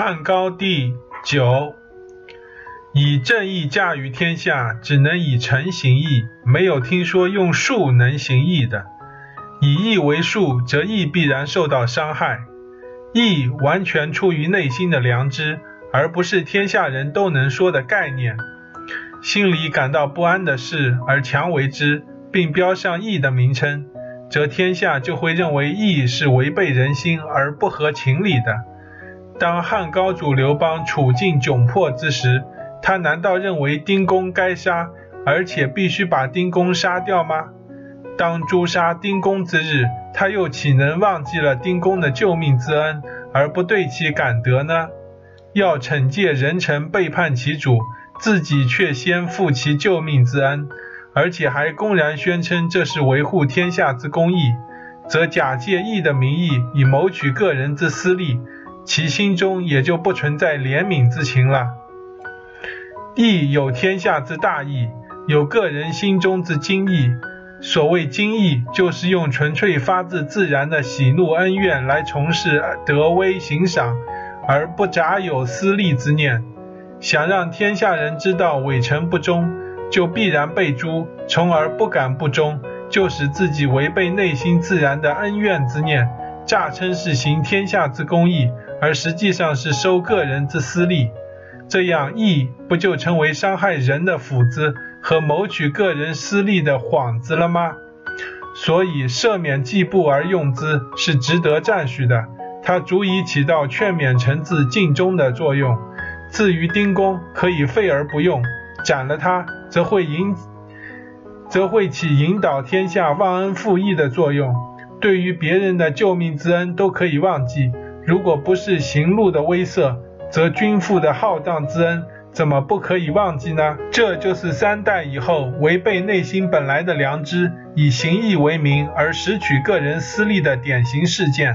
汉高帝九，以正义驾驭天下，只能以诚行义，没有听说用术能行义的。以义为术，则义必然受到伤害。义完全出于内心的良知，而不是天下人都能说的概念。心里感到不安的事而强为之，并标上义的名称，则天下就会认为义是违背人心而不合情理的。当汉高祖刘邦处境窘迫之时，他难道认为丁公该杀，而且必须把丁公杀掉吗？当诛杀丁公之日，他又岂能忘记了丁公的救命之恩，而不对其感德呢？要惩戒人臣背叛其主，自己却先负其救命之恩，而且还公然宣称这是维护天下之公义，则假借义的名义以谋取个人之私利。其心中也就不存在怜悯之情了。义有天下之大义，有个人心中之精义。所谓精义，就是用纯粹发自自然的喜怒恩怨来从事德威行赏，而不杂有私利之念。想让天下人知道伪臣不忠，就必然被诛，从而不敢不忠，就使自己违背内心自然的恩怨之念，诈称是行天下之公义。而实际上是收个人之私利，这样义不就成为伤害人的斧子和谋取个人私利的幌子了吗？所以赦免季布而用之是值得赞许的，它足以起到劝勉臣子尽忠的作用。至于丁公，可以废而不用，斩了他，则会引，则会起引导天下忘恩负义的作用。对于别人的救命之恩，都可以忘记。如果不是行路的威慑，则君父的浩荡之恩怎么不可以忘记呢？这就是三代以后违背内心本来的良知，以行义为名而拾取个人私利的典型事件。